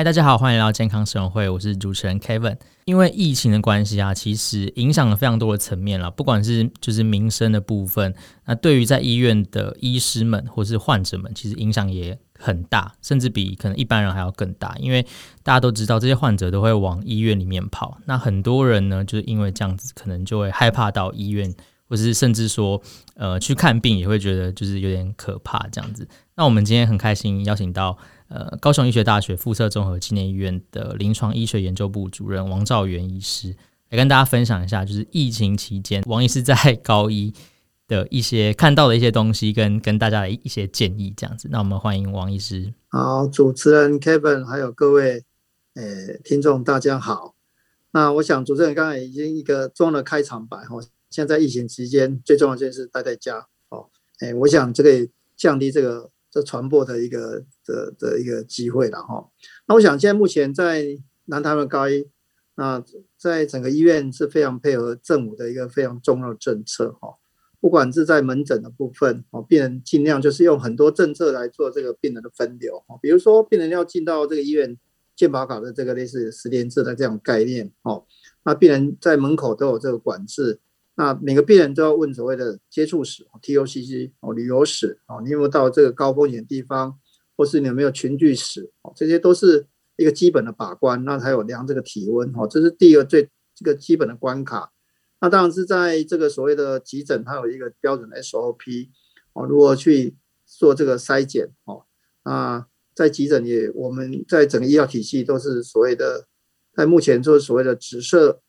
嗨，大家好，欢迎来到健康生活会，我是主持人 Kevin。因为疫情的关系啊，其实影响了非常多的层面了，不管是就是民生的部分，那对于在医院的医师们或是患者们，其实影响也很大，甚至比可能一般人还要更大。因为大家都知道，这些患者都会往医院里面跑，那很多人呢，就是因为这样子，可能就会害怕到医院，或是甚至说，呃，去看病也会觉得就是有点可怕这样子。那我们今天很开心邀请到。呃，高雄医学大学附设综合纪念医院的临床医学研究部主任王兆元医师来跟大家分享一下，就是疫情期间王医师在高一的一些看到的一些东西，跟跟大家的一些建议，这样子。那我们欢迎王医师。好，主持人 Kevin 还有各位呃听众，大家好。那我想主持人刚才已经一个做了开场白哈，现在疫情期间最重要就是待在家哦。哎，我想这个降低这个。这传播的一个的的一个机会了哈。那我想现在目前在南台湾高一，那在整个医院是非常配合政府的一个非常重要的政策哈。不管是在门诊的部分哦，病人尽量就是用很多政策来做这个病人的分流哈。比如说病人要进到这个医院健保卡的这个类似实联制的这样概念哦，那病人在门口都有这个管制。那每个病人都要问所谓的接触史 TOCC 哦，旅游史哦，你有没有到这个高风险地方，或是你有没有群聚史哦，这些都是一个基本的把关。那还有量这个体温哦，这是第一个最这个基本的关卡。那当然是在这个所谓的急诊，它有一个标准的 SOP 哦，如何去做这个筛检哦。那在急诊也，我们在整个医疗体系都是所谓的，在目前就是所谓的直射。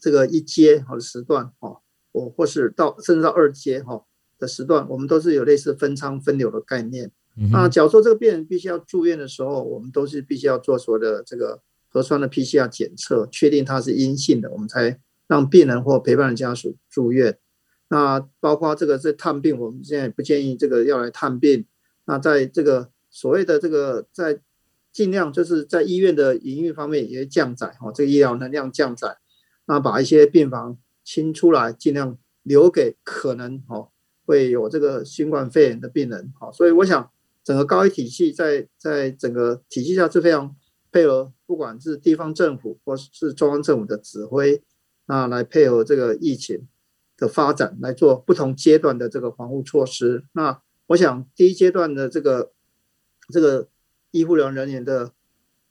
这个一阶或者时段哦，我或是到甚至到二阶哈的时段，我们都是有类似分仓分流的概念。嗯、那假如说这个病人必须要住院的时候，我们都是必须要做所谓的这个核酸的 PCR 检测，确定它是阴性的，我们才让病人或陪伴的家属住院。那包括这个是探病，我们现在不建议这个要来探病。那在这个所谓的这个在尽量就是在医院的营运方面也降载哈，这个医疗能量降载。那把一些病房清出来，尽量留给可能哦会有这个新冠肺炎的病人。好，所以我想整个高医体系在在整个体系下是非常配合，不管是地方政府或是中央政府的指挥，那来配合这个疫情的发展，来做不同阶段的这个防护措施。那我想第一阶段的这个这个医护人人员的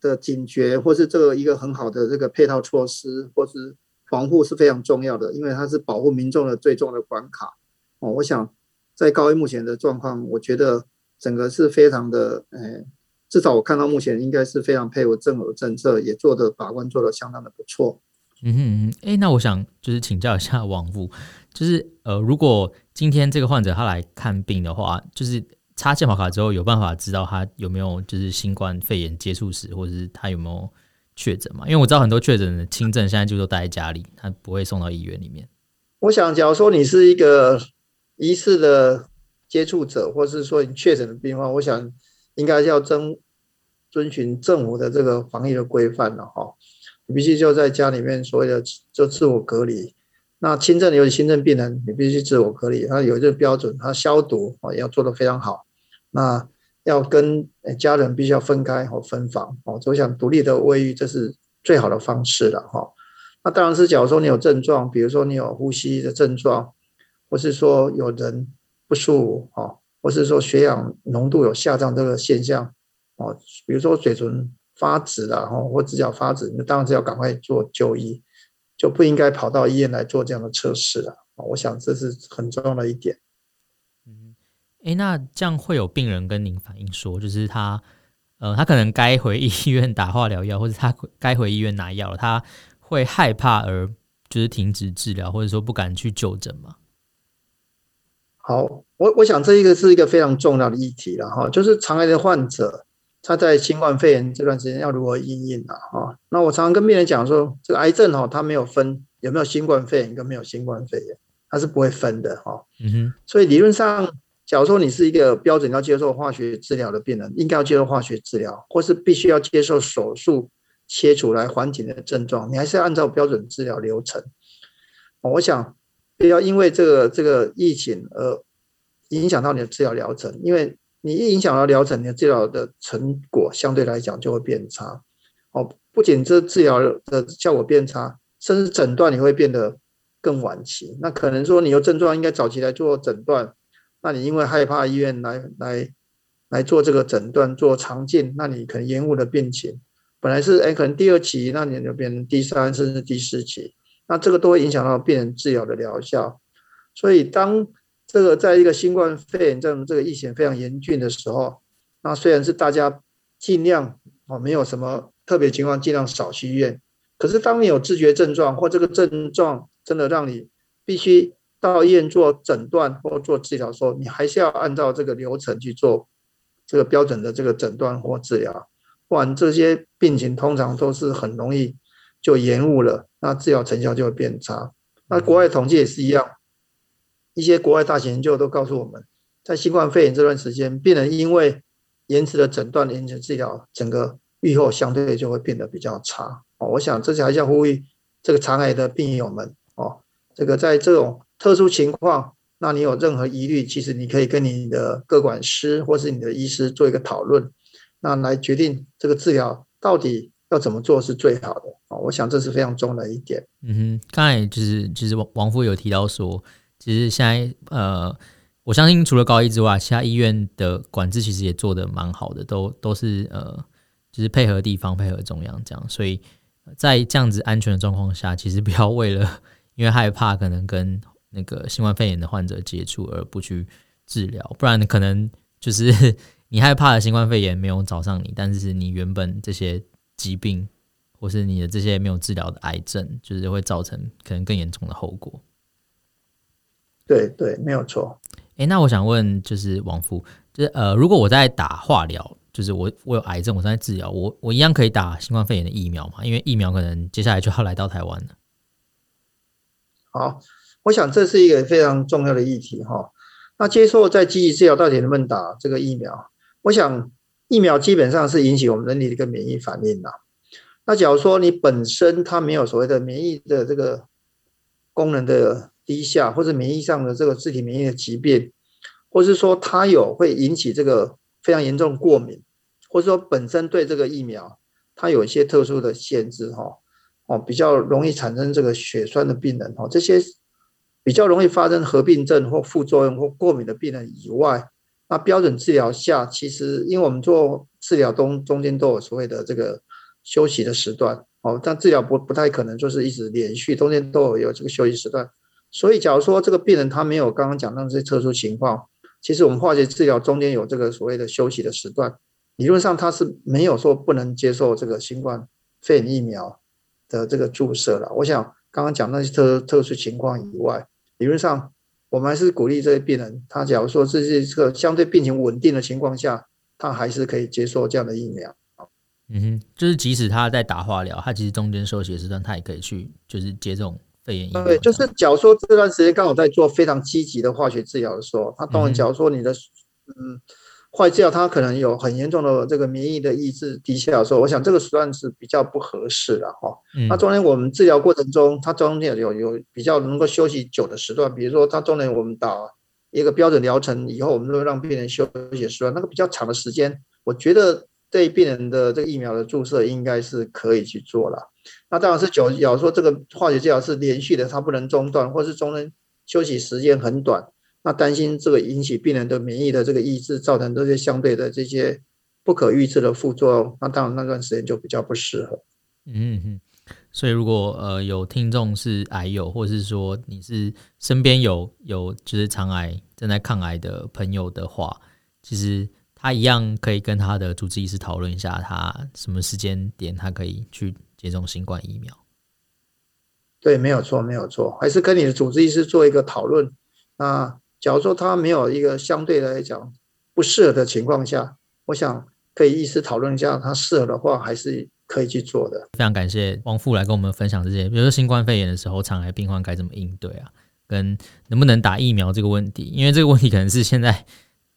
的警觉，或是这个一个很好的这个配套措施，或是防护是非常重要的，因为它是保护民众的最重要的关卡。哦，我想在高医目前的状况，我觉得整个是非常的，呃，至少我看到目前应该是非常配合政府政策，也做的把关做的相当的不错。嗯哼嗯，哎，那我想就是请教一下王副，就是呃，如果今天这个患者他来看病的话，就是插健保卡之后有办法知道他有没有就是新冠肺炎接触史，或者是他有没有？确诊嘛？因为我知道很多确诊的轻症现在就都待在家里，他不会送到医院里面。我想，假如说你是一个疑似的接触者，或是说你确诊的病患，我想应该要遵遵循政府的这个防疫的规范了哈。你必须就在家里面所谓的就自我隔离。那轻症的尤其轻症病人，你必须自我隔离，他有这个标准，他消毒啊也要做得非常好。那要跟家人必须要分开或分房哦，我想独立的卫浴这是最好的方式了哈。那当然是，假如说你有症状，比如说你有呼吸的症状，或是说有人不舒服哈，或是说血氧浓度有下降这个现象哦，比如说嘴唇发紫了哈，或指甲发紫，那当然是要赶快做就医，就不应该跑到医院来做这样的测试了。我想这是很重要的一点。哎，那这样会有病人跟您反映说，就是他，呃，他可能该回医院打化疗药，或者他该回医院拿药，他会害怕而就是停止治疗，或者说不敢去就诊吗？好，我我想这一个是一个非常重要的议题了哈，就是肠癌的患者他在新冠肺炎这段时间要如何应应啊哈？那我常常跟病人讲说，这个癌症哈，它没有分有没有新冠肺炎跟没有新冠肺炎，它是不会分的哈。嗯哼，所以理论上。假如说你是一个标准要接受化学治疗的病人，应该要接受化学治疗，或是必须要接受手术切除来缓解的症状，你还是按照标准治疗流程。我想不要因为这个这个疫情而影响到你的治疗疗程，因为你一影响到疗程，你的治疗的成果相对来讲就会变差。哦，不仅这治疗的效果变差，甚至诊断你会变得更晚期。那可能说你有症状应该早期来做诊断，那你因为害怕医院来来来做这个诊断做肠镜，那你可能延误了病情。本来是哎，可能第二期，那你就变成第三甚至第四期，那这个都会影响到病人治疗的疗效。所以当这个在一个新冠肺炎这种这个疫情非常严峻的时候，那虽然是大家尽量哦，没有什么特别情况，尽量少去医院。可是当你有自觉症状或这个症状真的让你必须到医院做诊断或做治疗的时候，你还是要按照这个流程去做这个标准的这个诊断或治疗，不然这些病情通常都是很容易就延误了，那治疗成效就会变差。那国外统计也是一样。一些国外大型研究都告诉我们，在新冠肺炎这段时间，病人因为延迟的诊断、延迟治疗，整个预后相对就会变得比较差。哦，我想这是还是要呼吁这个肠癌的病友们哦，这个在这种特殊情况，那你有任何疑虑，其实你可以跟你的各管师或是你的医师做一个讨论，那来决定这个治疗到底要怎么做是最好的。哦，我想这是非常重要的一点。嗯哼，刚才就是就是王王夫有提到说。其实现在，呃，我相信除了高医之外，其他医院的管制其实也做得蛮好的，都都是呃，就是配合地方、配合中央这样。所以在这样子安全的状况下，其实不要为了因为害怕可能跟那个新冠肺炎的患者接触而不去治疗，不然可能就是 你害怕的新冠肺炎没有找上你，但是你原本这些疾病或是你的这些没有治疗的癌症，就是会造成可能更严重的后果。对对，没有错。哎，那我想问，就是王副，就是呃，如果我在打化疗，就是我我有癌症，我正在治疗，我我一样可以打新冠肺炎的疫苗嘛？因为疫苗可能接下来就要来到台湾了。好，我想这是一个非常重要的议题哈。那接受在积极治疗到底能不能打这个疫苗？我想疫苗基本上是引起我们人体的一个免疫反应的。那假如说你本身它没有所谓的免疫的这个功能的。低下或者免疫上的这个自体免疫的疾病，或是说它有会引起这个非常严重过敏，或者说本身对这个疫苗它有一些特殊的限制哈，哦，比较容易产生这个血栓的病人哈，这些比较容易发生合并症或副作用或过敏的病人以外，那标准治疗下，其实因为我们做治疗中中间都有所谓的这个休息的时段哦，但治疗不不太可能就是一直连续，中间都有有这个休息时段。所以，假如说这个病人他没有刚刚讲到这些特殊情况，其实我们化学治疗中间有这个所谓的休息的时段，理论上他是没有说不能接受这个新冠肺炎疫苗的这个注射了。我想刚刚讲那些特特殊情况以外，理论上我们还是鼓励这些病人，他假如说这是一个相对病情稳定的情况下，他还是可以接受这样的疫苗。嗯哼，就是即使他在打化疗，他其实中间休息的时段，他也可以去就是接这种。对，就是假如说这段时间刚好在做非常积极的化学治疗的时候，他当然假如说你的嗯化学治疗，它可能有很严重的这个免疫的抑制低下的时候，我想这个时段是比较不合适的哈。那中间我们治疗过程中，它中间有有比较能够休息久的时段，比如说它中间我们打一个标准疗程以后，我们都会让病人休息时段，那个比较长的时间，我觉得对病人的这个疫苗的注射应该是可以去做了。那当然是久，假如说这个化学治疗是连续的，它不能中断，或是中间休息时间很短，那担心这个引起病人的免疫的这个抑制，造成这些相对的这些不可预知的副作用，那当然那段时间就比较不适合。嗯嗯，所以如果呃有听众是癌友，或是说你是身边有有就是肠癌正在抗癌的朋友的话，其实。他一样可以跟他的主治医师讨论一下，他什么时间点他可以去接种新冠疫苗。对，没有错，没有错，还是跟你的主治医师做一个讨论。那假如说他没有一个相对来讲不适合的情况下，我想可以意思讨论一下，他适合的话还是可以去做的。非常感谢王富来跟我们分享这些，比如说新冠肺炎的时候，肠癌病患该怎么应对啊？跟能不能打疫苗这个问题，因为这个问题可能是现在。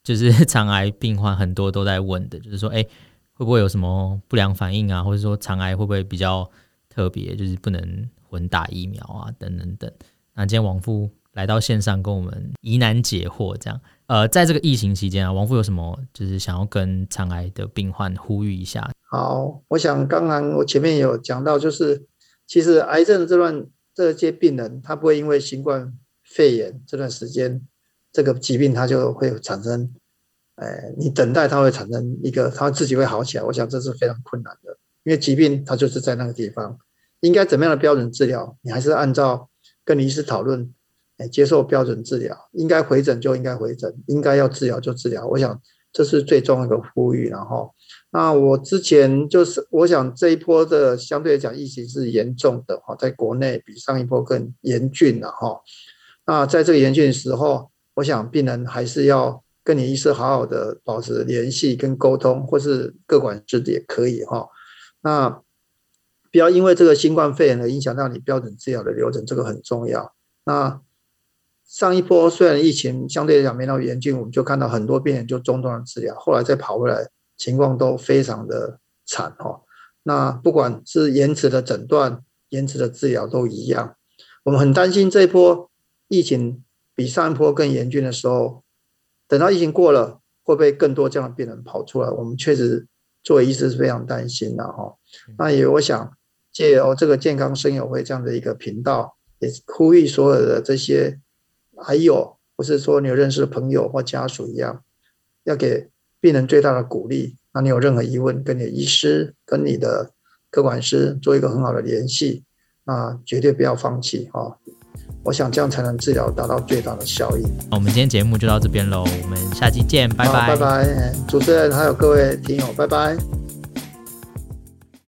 就是 肠癌病患很多都在问的，就是说，哎、欸，会不会有什么不良反应啊？或者说，肠癌会不会比较特别，就是不能混打疫苗啊？等等等。那今天王富来到线上跟我们疑难解惑。这样，呃，在这个疫情期间啊，王富有什么就是想要跟肠癌的病患呼吁一下？好，我想刚刚我前面有讲到，就是其实癌症这段这些病人，他不会因为新冠肺炎这段时间这个疾病，他就会产生，哎，你等待他会产生一个，他自己会好起来。我想这是非常困难的，因为疾病它就是在那个地方，应该怎么样的标准治疗，你还是按照跟你医师讨论，接受标准治疗，应该回诊就应该回诊，应该要治疗就治疗。我想这是最重要的呼吁，然后。那我之前就是，我想这一波的相对来讲疫情是严重的哈，在国内比上一波更严峻了哈。那在这个严峻的时候，我想病人还是要跟你医师好好的保持联系跟沟通，或是各管师的也可以哈。那不要因为这个新冠肺炎的影响到你标准治疗的流程，这个很重要。那上一波虽然疫情相对来讲没那么严峻，我们就看到很多病人就中断了治疗，后来再跑回来。情况都非常的惨哈，那不管是延迟的诊断、延迟的治疗都一样。我们很担心这一波疫情比上一波更严峻的时候，等到疫情过了，会不会更多这样的病人跑出来？我们确实作为医师是非常担心的哈。那也我想借由这个健康生友会这样的一个频道，也呼吁所有的这些还有不是说你有认识的朋友或家属一样，要给。病人最大的鼓励，那你有任何疑问，跟你的医师、跟你的科管师做一个很好的联系，那绝对不要放弃哈。我想这样才能治疗达到最大的效益。我们今天节目就到这边喽，我们下期见，拜拜，拜拜。主持人还有各位听友，拜拜。